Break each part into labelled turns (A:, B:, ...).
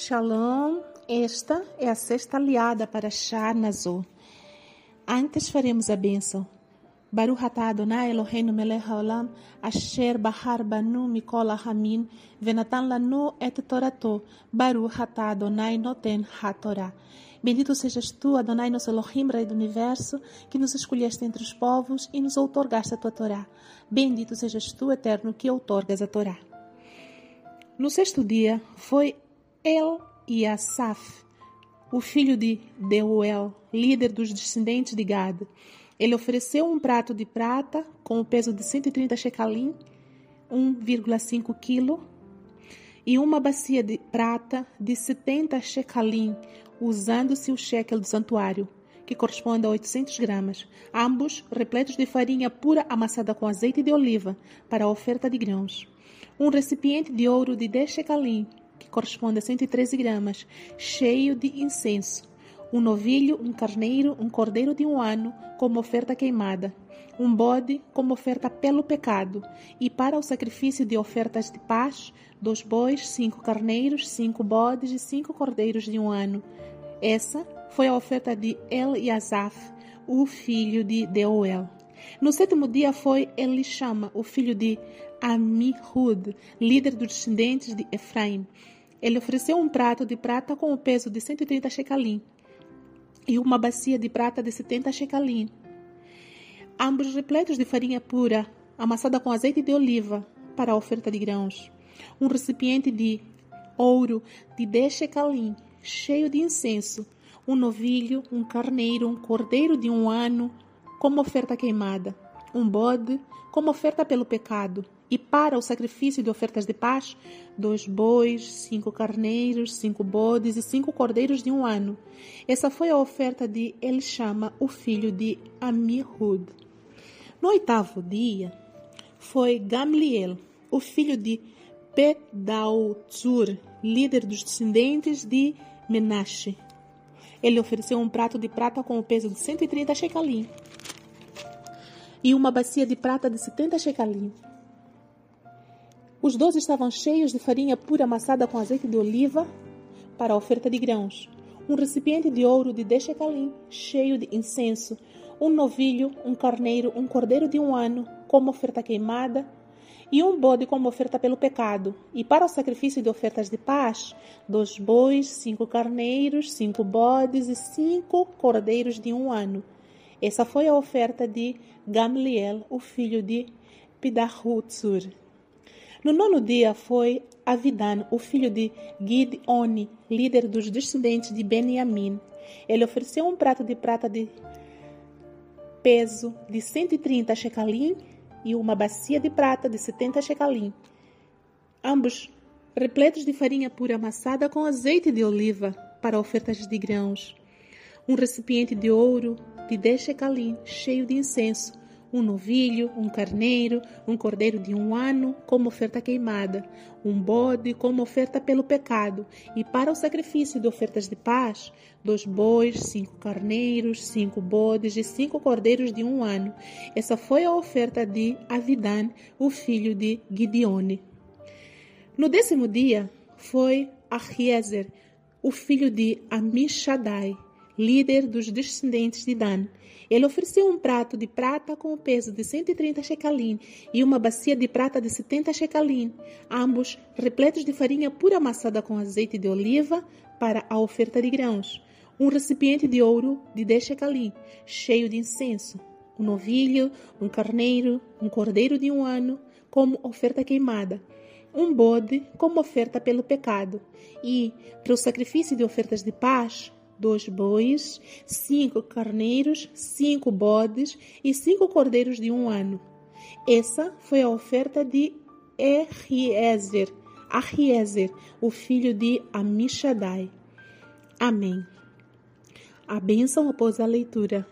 A: Shalom, esta é a sexta aliada para Shah Nazor. Antes faremos a bênção. Baruch atah Adonai Eloheinu melech haolam asher bahar banu mikol hamin venatan lanu et torato Baruch atah Adonai noten ha-Torah. Bendito sejas tu, Adonai, nosso Elohim, Rei do Universo, que nos escolheste entre os povos e nos outorgaste a tua Torá. Bendito sejas tu, Eterno, que outorgas a Torá. No sexto dia foi El e Asaf, o filho de Deuel, líder dos descendentes de Gad. Ele ofereceu um prato de prata com o peso de 130 shekalim, 1,5 kg, e uma bacia de prata de 70 shekalim, usando-se o shekel do santuário, que corresponde a 800 gramas, ambos repletos de farinha pura amassada com azeite de oliva para a oferta de grãos. Um recipiente de ouro de 10 shekalim, que corresponde a 113 gramas, cheio de incenso. Um novilho, um carneiro, um cordeiro de um ano, como oferta queimada. Um bode, como oferta pelo pecado. E para o sacrifício de ofertas de paz, dois bois, cinco carneiros, cinco bodes e cinco cordeiros de um ano. Essa foi a oferta de El Yazaf, o filho de Deuel. No sétimo dia foi Elishama, o filho de Amihud, líder dos descendentes de Efraim. Ele ofereceu um prato de prata com o peso de 130 shekalim e uma bacia de prata de 70 shekalim, ambos repletos de farinha pura, amassada com azeite de oliva para a oferta de grãos. Um recipiente de ouro de 10 shekalim, cheio de incenso, um novilho, um carneiro, um cordeiro de um ano, como oferta queimada, um bode, como oferta pelo pecado, e para o sacrifício de ofertas de paz, dois bois, cinco carneiros, cinco bodes e cinco cordeiros de um ano. Essa foi a oferta de Elishama, o filho de Amihud. No oitavo dia, foi Gamliel, o filho de Pedautzur, líder dos descendentes de Menashe. Ele ofereceu um prato de prata com o peso de 130 shekalim e uma bacia de prata de 70 shekalim. Os doze estavam cheios de farinha pura amassada com azeite de oliva para a oferta de grãos, um recipiente de ouro de 10 shekalim cheio de incenso, um novilho, um carneiro, um cordeiro de um ano como oferta queimada e um bode como oferta pelo pecado, e para o sacrifício de ofertas de paz, dois bois, cinco carneiros, cinco bodes e cinco cordeiros de um ano. Essa foi a oferta de Gamliel, o filho de Pidahutzur. No nono dia foi Avidan, o filho de Gideoni, líder dos descendentes de Beniamim. Ele ofereceu um prato de prata de peso de 130 shekalim e uma bacia de prata de 70 shekalim, ambos repletos de farinha pura amassada com azeite de oliva para ofertas de grãos. Um recipiente de ouro de 10 shekalim cheio de incenso, um novilho, um carneiro, um cordeiro de um ano como oferta queimada, um bode como oferta pelo pecado, e para o sacrifício de ofertas de paz, dois bois, cinco carneiros, cinco bodes e cinco cordeiros de um ano. Essa foi a oferta de Avidan, o filho de Gideone. No décimo dia foi Ahiezer, o filho de Amishadai, líder dos descendentes de Dan. Ele ofereceu um prato de prata com o peso de 130 shekalim e uma bacia de prata de 70 shekalim, ambos repletos de farinha pura amassada com azeite de oliva para a oferta de grãos. Um recipiente de ouro de 10 shekalim, cheio de incenso. Um novilho, um carneiro, um cordeiro de um ano, como oferta queimada um bode como oferta pelo pecado, e, para o sacrifício de ofertas de paz, dois bois, cinco carneiros, cinco bodes e cinco cordeiros de um ano. Essa foi a oferta de Eriezer, Ahiezer, o filho de Amishadai. Amém. A bênção após a leitura.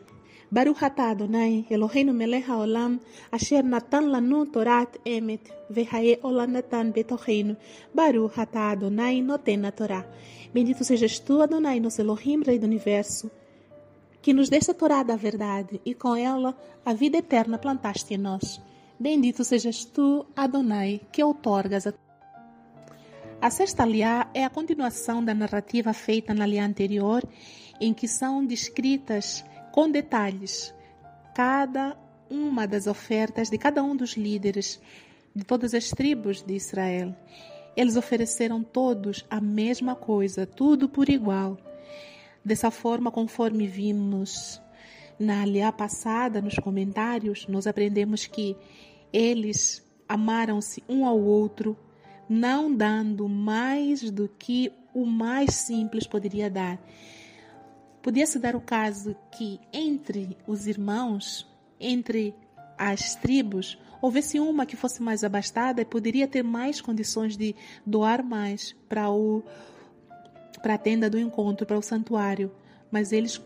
A: Baruch atah Adonai, Eloheinu melech haolam, asher natan lanu torat emet, vehae olam natan betocheinu. Baruch atah Adonai noten Torá. Bendito sejas tu, Adonai, nosso Elohim, Rei do Universo, que nos deste a Torá da verdade e com ela a vida eterna plantaste em nós. Bendito sejas tu, Adonai, que outorgas a A sexta aliá é a continuação da narrativa feita na aliá anterior, em que são descritas com detalhes cada uma das ofertas de cada um dos líderes de todas as tribos de Israel. Eles ofereceram todos a mesma coisa, tudo por igual. Dessa forma, conforme vimos na aliá passada, nos comentários, nós aprendemos que eles amaram-se um ao outro, não dando mais do que o mais simples poderia dar. Podia-se dar o caso que entre os irmãos, entre as tribos, houvesse uma que fosse mais abastada e poderia ter mais condições de doar mais para o para a tenda do encontro, para o santuário, mas eles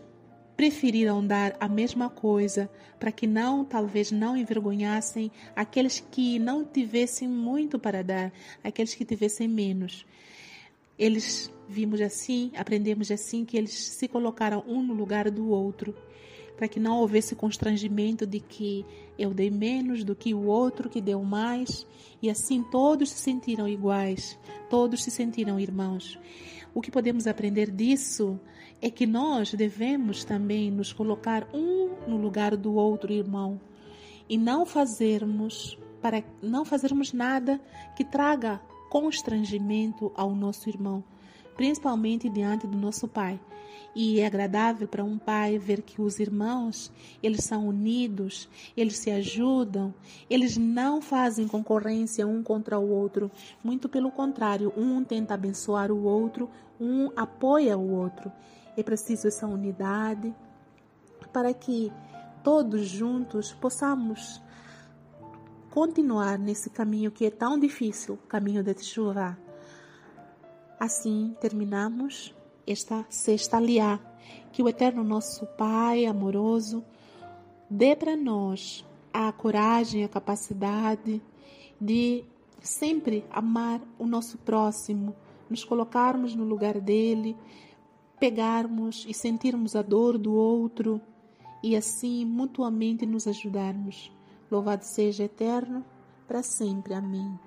A: preferiram dar a mesma coisa para que não, talvez não envergonhassem aqueles que não tivessem muito para dar, aqueles que tivessem menos. Eles vimos assim, aprendemos assim que eles se colocaram um no lugar do outro para que não houvesse constrangimento de que eu dei menos do que o outro que deu mais, e assim todos se sentiram iguais, todos se sentiram irmãos. O que podemos aprender disso é que nós devemos também nos colocar um no lugar do outro irmão e não fazermos para não fazermos nada que traga constrangimento ao nosso irmão, principalmente diante do nosso pai. E é agradável para um pai ver que os irmãos, eles são unidos, eles se ajudam, eles não fazem concorrência um contra o outro. Muito pelo contrário, um tenta abençoar o outro, um apoia o outro. É preciso essa unidade para que todos juntos possamos continuar nesse caminho que é tão difícil, o caminho de chuva. Assim terminamos esta sexta aliá, que o eterno nosso Pai amoroso dê para nós a coragem, a capacidade de sempre amar o nosso próximo, nos colocarmos no lugar dele, pegarmos e sentirmos a dor do outro e assim mutuamente nos ajudarmos. Louvado seja eterno para sempre. Amém.